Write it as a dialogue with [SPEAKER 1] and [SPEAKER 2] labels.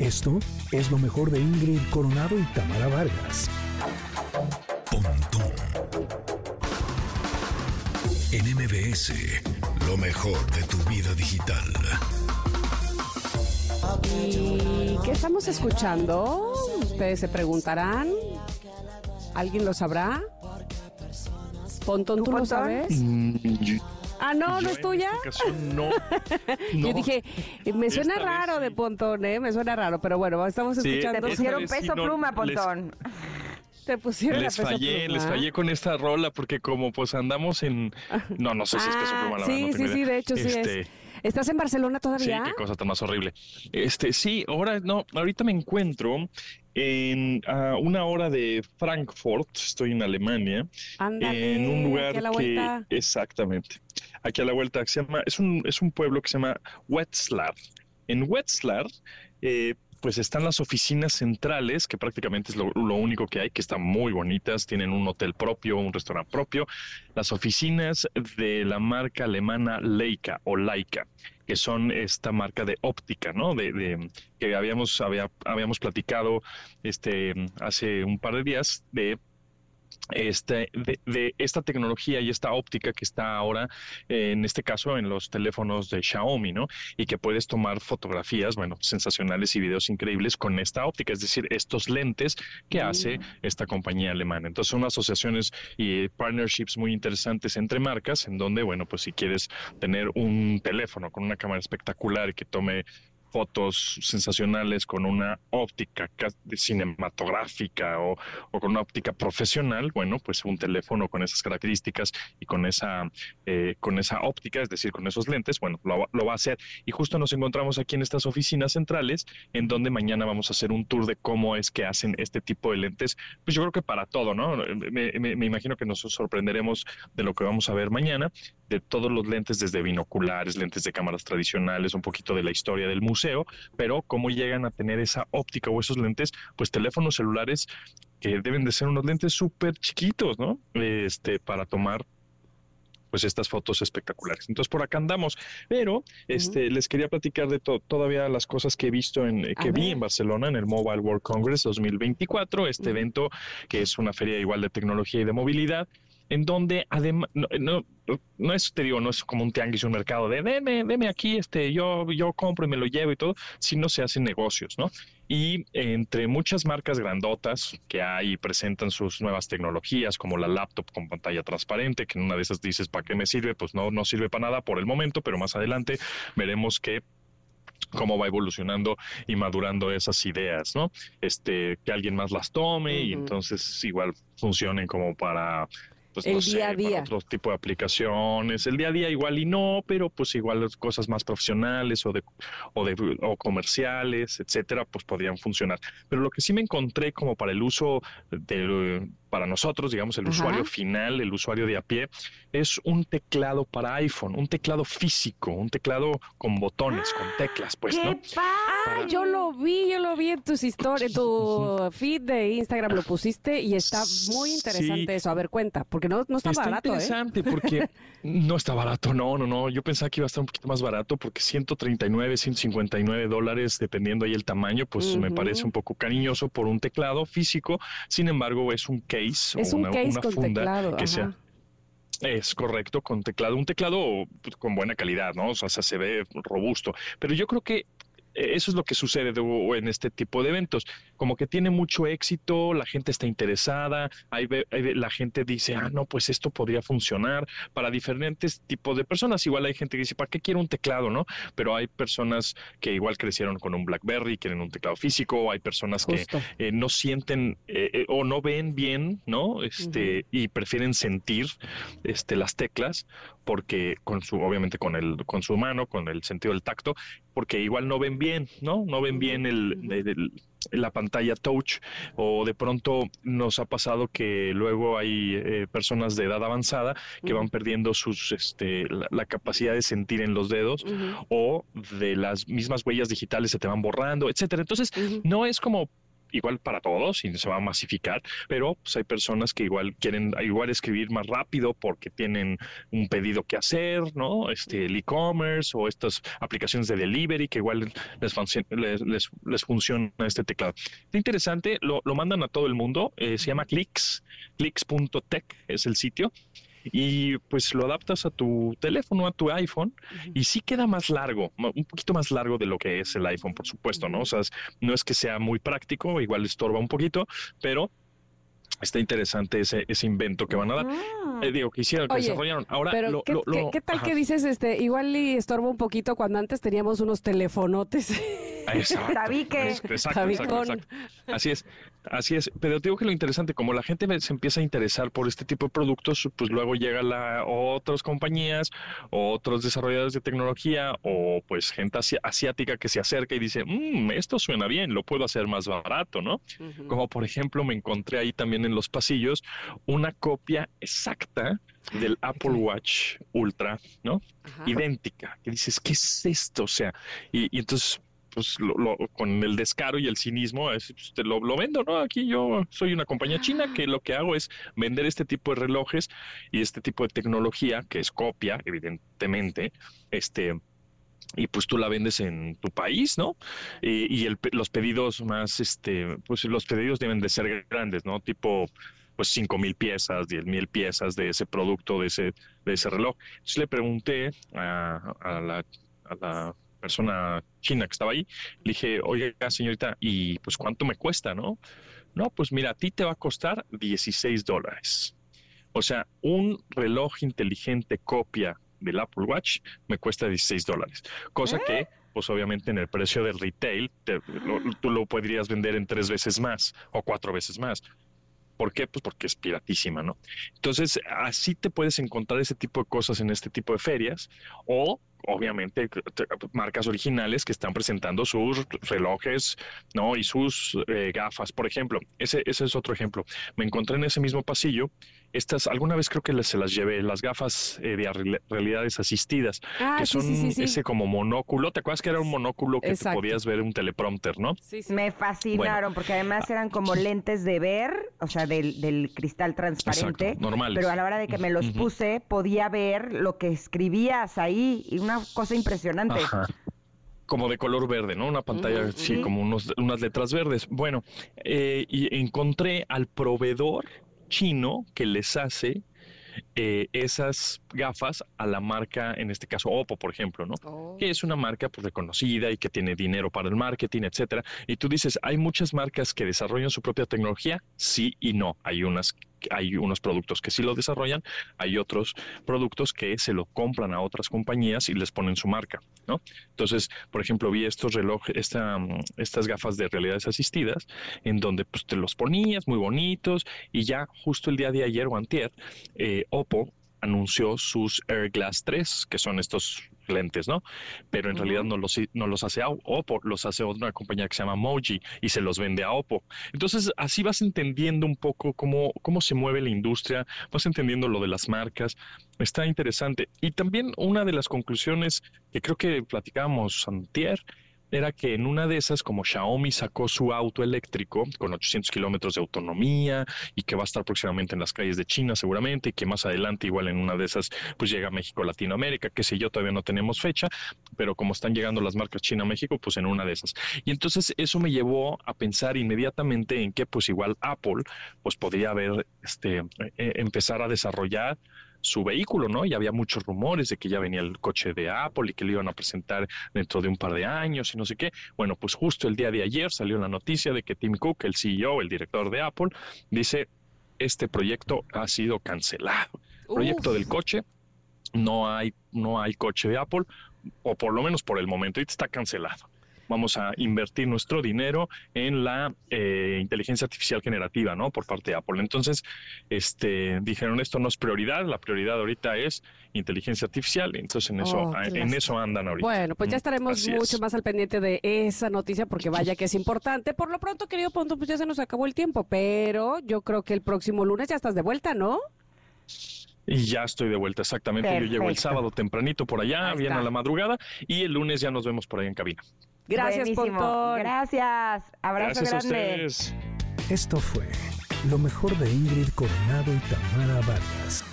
[SPEAKER 1] Esto es lo mejor de Ingrid Coronado y Tamara Vargas.
[SPEAKER 2] Pontón En MBS, lo mejor de tu vida digital.
[SPEAKER 3] ¿Y qué estamos escuchando? Ustedes se preguntarán. ¿Alguien lo sabrá? Pontón, ¿tú lo sabes? Ah, no, ¿no es tuya?
[SPEAKER 4] No,
[SPEAKER 3] Yo dije, me suena raro de Pontón, ¿eh? Me suena raro, pero bueno, estamos
[SPEAKER 4] Sí,
[SPEAKER 3] escuchando.
[SPEAKER 5] Te pusieron peso
[SPEAKER 4] no
[SPEAKER 5] pluma,
[SPEAKER 4] les-
[SPEAKER 5] Pontón.
[SPEAKER 3] Te pusieron
[SPEAKER 4] les
[SPEAKER 3] la peso
[SPEAKER 4] fallé,
[SPEAKER 3] pluma.
[SPEAKER 4] les fallé con esta rola porque como pues andamos en... No, no sé si es peso
[SPEAKER 3] Ah,
[SPEAKER 4] pluma, la
[SPEAKER 3] sí,
[SPEAKER 4] verdad, no
[SPEAKER 3] sí, sí, de hecho sí
[SPEAKER 4] Este,
[SPEAKER 3] es. ¿Estás en Barcelona
[SPEAKER 4] Sí,
[SPEAKER 3] todavía?
[SPEAKER 4] qué cosa tan más horrible. Este, sí, ahora no, ahorita me encuentro en a una hora de Frankfurt, estoy en Alemania,
[SPEAKER 3] Ándale,
[SPEAKER 4] en un lugar
[SPEAKER 3] aquí a la
[SPEAKER 4] que exactamente, aquí a la vuelta se llama, es un es un pueblo que se llama Wetzlar. En Wetzlar eh, pues están las oficinas centrales, que prácticamente es lo, único que hay, que están muy bonitas, tienen un hotel propio, un restaurante propio, las oficinas de la marca alemana Leica o Leica, que son esta marca de óptica, ¿no? De, de- que habíamos había- habíamos platicado este hace un par de días de este, de, de esta tecnología y esta óptica que está ahora, eh, en este caso, en los teléfonos de Xiaomi, ¿no? Y que puedes tomar fotografías, bueno, sensacionales y videos increíbles con esta óptica, es decir, estos lentes que hace esta compañía alemana. Entonces, son asociaciones y partnerships muy interesantes entre marcas, en donde, bueno, pues si quieres tener un teléfono con una cámara espectacular que tome fotos sensacionales con una óptica ca- cinematográfica o, con una óptica profesional, bueno, pues un teléfono con esas características y con esa, eh, con esa óptica, es decir, con esos lentes, bueno, lo, va- a hacer. Y justo nos encontramos aquí en estas oficinas centrales, en donde mañana vamos a hacer un tour de cómo es que hacen este tipo de lentes. Pues yo creo que para todo, ¿no? Me imagino que nos sorprenderemos de lo que vamos a ver mañana, de todos los lentes, desde binoculares, lentes de cámaras tradicionales, un poquito de la historia del museo, pero cómo llegan a tener esa óptica o esos lentes, pues teléfonos celulares que deben de ser unos lentes súper chiquitos, ¿no? Este, para tomar pues estas fotos espectaculares. Entonces por acá andamos, pero este les quería platicar de to- todavía las cosas que he visto en eh,
[SPEAKER 3] A
[SPEAKER 4] que vi
[SPEAKER 3] ver.
[SPEAKER 4] en Barcelona en el Mobile World Congress 2024, este
[SPEAKER 3] Ujú.
[SPEAKER 4] evento que es una feria igual de tecnología y de movilidad en donde además no, no, no es te digo no es como un tianguis un mercado de deme deme aquí este yo yo compro y me lo llevo y todo sino se hacen negocios no y entre muchas marcas grandotas que hay y presentan sus nuevas tecnologías como la laptop con pantalla transparente que en una de esas dices para qué me sirve pues no no sirve para nada por el momento pero más adelante veremos que cómo va evolucionando y madurando esas ideas, ¿no? Este, que alguien más las tome y
[SPEAKER 3] Ujú.
[SPEAKER 4] entonces igual funcionen como para pues,
[SPEAKER 3] El
[SPEAKER 4] no sé,
[SPEAKER 3] día a día.
[SPEAKER 4] otro tipo de aplicaciones. El día a día igual y no, pero pues igual las cosas más profesionales o de o de o comerciales, etcétera, pues podrían funcionar. Pero lo que sí me encontré como para el uso de para nosotros, digamos, el
[SPEAKER 3] Ajá.
[SPEAKER 4] usuario final, el usuario de a pie, es un teclado para iPhone, un teclado físico, un teclado con botones, con teclas, pues,
[SPEAKER 5] ¡Qué
[SPEAKER 4] ¿no?
[SPEAKER 3] Ah, yo lo vi, yo lo vi en tus historias, en tu feed de Instagram lo pusiste y está muy interesante
[SPEAKER 4] Sí.
[SPEAKER 3] eso. A ver, cuenta, porque no, no está, barato, ¿eh?
[SPEAKER 4] interesante porque no está barato, no, no, no. Yo pensaba que iba a estar un poquito más barato porque 139, 159 dólares, dependiendo ahí el tamaño, pues me parece un poco cariñoso por un teclado físico. Sin embargo, es un case
[SPEAKER 3] Es
[SPEAKER 4] o
[SPEAKER 3] un
[SPEAKER 4] una,
[SPEAKER 3] case
[SPEAKER 4] una
[SPEAKER 3] con
[SPEAKER 4] funda
[SPEAKER 3] teclado.
[SPEAKER 4] que sea es correcto, con teclado, un teclado pues, con buena calidad, ¿no? O sea, se ve robusto. Pero yo creo que eso es lo que sucede de- en este tipo de eventos. Como que tiene mucho éxito, la gente está interesada, hay hay la gente dice, ah, no, pues esto podría funcionar para diferentes tipos de personas. Igual hay gente que dice, ¿para qué quiero un teclado, no? Pero hay personas que igual crecieron con un BlackBerry, quieren un teclado físico, hay personas que eh, no sienten eh, eh, o no ven bien, ¿no? Este, y prefieren sentir este, las teclas, porque con su, obviamente con el, con su mano, con el sentido del tacto, porque igual no ven bien, ¿no? No ven bien el, el- el- la pantalla touch, o de pronto nos ha pasado que luego hay eh, personas de edad avanzada que van perdiendo sus, este, la, la capacidad de sentir en los dedos, o de las mismas huellas digitales se te van borrando, etcétera. Entonces, no es como igual para todos y se va a masificar, pero pues hay personas que igual quieren igual escribir más rápido porque tienen un pedido que hacer, ¿no? Este, el e-commerce o estas aplicaciones de delivery que igual les, les, les, funciona este teclado. Es interesante, lo, lo mandan a todo el mundo, eh, se llama Clicks, clicks.tech es el sitio y pues lo adaptas a tu teléfono, a tu iPhone, y sí queda más largo, un poquito más largo de lo que es el iPhone, por supuesto, ¿no? O sea, no es que sea muy práctico, igual estorba un poquito, pero está interesante ese, ese invento que van a dar. Ah. Eh, digo, que hicieron, que desarrollaron. Ahora,
[SPEAKER 3] pero ¿qué, tal que dices, este, igual y estorba un poquito cuando antes teníamos unos telefonotes?
[SPEAKER 4] Exacto. Exacto, exacto, Así es, así es. Pero te digo que lo interesante, como la gente se empieza a interesar por este tipo de productos, pues luego llega la otras compañías, otros desarrolladores de tecnología o pues gente asiática que se acerca y dice, mmm, esto suena bien, lo puedo hacer más barato, ¿no? Como por ejemplo me encontré ahí también en los pasillos una copia exacta del Apple Watch Ultra, ¿no? Idéntica. Que dices, ¿qué es esto? O sea, y entonces pues lo, con el descaro y el cinismo, es, pues, te lo, vendo, ¿no? Aquí yo soy una compañía china que lo que hago es vender este tipo de relojes y este tipo de tecnología, que es copia, evidentemente, este, y pues tú la vendes en tu país, ¿no? Y, y los pedidos más, este, pues los pedidos deben de ser grandes, ¿no? Tipo, pues cinco mil piezas, diez mil piezas de ese producto, de ese, de ese reloj. Entonces le pregunté a la persona china que estaba ahí, le dije, oiga, señorita, ¿y pues cuánto me cuesta, no? No, pues mira, a ti te va a costar 16 dólares. O sea, un reloj inteligente copia del Apple Watch me cuesta 16 dólares. Cosa ¿Eh? que, pues obviamente en el precio del retail, tú lo podrías vender en tres veces más o cuatro veces más. ¿Por qué? Pues porque es piratísima, ¿no? Entonces, así te puedes encontrar ese tipo de cosas en este tipo de ferias o obviamente marcas originales que están presentando sus relojes, ¿no? Y sus eh, gafas, por ejemplo. Ese, ese es otro ejemplo. Me encontré en ese mismo pasillo estas, alguna vez creo que se las llevé, las gafas eh, de realidades asistidas, ah, que son ese como monóculo. ¿Te acuerdas que era un monóculo que podías ver un teleprompter, no?
[SPEAKER 5] Me fascinaron, porque además eran como lentes de ver, o sea, del, cristal transparente.
[SPEAKER 4] normales.
[SPEAKER 5] Pero a la hora de que me los puse, podía ver lo que escribías ahí, y una cosa impresionante.
[SPEAKER 4] como de color verde, ¿no? Una pantalla, sí, como unos, unas letras verdes. Bueno, eh, y encontré al proveedor chino que les hace eh, esas gafas a la marca, en este caso Oppo, por ejemplo, ¿no? Oh. Que es una marca pues, reconocida y que tiene dinero para el marketing, etcétera. Y tú dices, ¿hay muchas marcas que desarrollan su propia tecnología? Sí y no. Hay unas hay unos productos que sí lo desarrollan, hay otros productos que se lo compran a otras compañías y les ponen su marca, ¿no? Entonces, por ejemplo, vi estos relojes, esta, estas gafas de realidades asistidas, en donde pues te los ponías muy bonitos y ya justo el día de ayer o antier, eh, Oppo anunció sus Air Glass 3, que son estos lentes, ¿no? Pero en realidad no los, no los hace Oppo, los hace otra compañía que se llama Moji y se los vende a Oppo. Entonces, así vas entendiendo un poco cómo, cómo se mueve la industria, vas entendiendo lo de las marcas. Está interesante. Y también una de las conclusiones que creo que platicábamos antier era que en una de esas, como Xiaomi sacó su auto eléctrico con 800 kilómetros de autonomía y que va a estar próximamente en las calles de China seguramente y que más adelante igual en una de esas pues llega a México, Latinoamérica, que sé yo, todavía no tenemos fecha, pero como están llegando las marcas China-México, pues en una de esas. Y entonces eso me llevó a pensar inmediatamente en que pues igual Apple pues podría haber, este, e, empezar a desarrollar su vehículo, ¿no? Y había muchos rumores de que ya venía el coche de Apple y que lo iban a presentar dentro de un par de años y no sé qué. Bueno, pues justo el día de ayer salió la noticia de que Tim Cook, el CEO, el director de Apple, dice, este proyecto ha sido cancelado. Proyecto del coche, no hay, no hay coche de Apple, o por lo menos por el momento, está cancelado vamos a invertir nuestro dinero en la eh, inteligencia artificial generativa, ¿no? Por parte de Apple. Entonces, este, dijeron, esto no es prioridad, la prioridad ahorita es inteligencia artificial, entonces en eso, oh, en eso andan ahorita.
[SPEAKER 3] Bueno, pues ya estaremos mucho más al pendiente de esa noticia porque vaya que es importante. Por lo pronto, querido Ponto, pues ya se nos acabó el tiempo, pero yo creo que el próximo lunes ya estás de vuelta, ¿no?
[SPEAKER 4] Y ya estoy de vuelta, exactamente. Yo llego el sábado tempranito por allá, viene a la madrugada, y el lunes ya nos vemos por ahí en cabina.
[SPEAKER 3] Gracias, Pontón.
[SPEAKER 5] Gracias. Abrazo
[SPEAKER 4] Gracias a
[SPEAKER 5] grande.
[SPEAKER 4] ustedes.
[SPEAKER 1] Esto fue lo mejor de Ingrid Coronado y Tamara Vargas.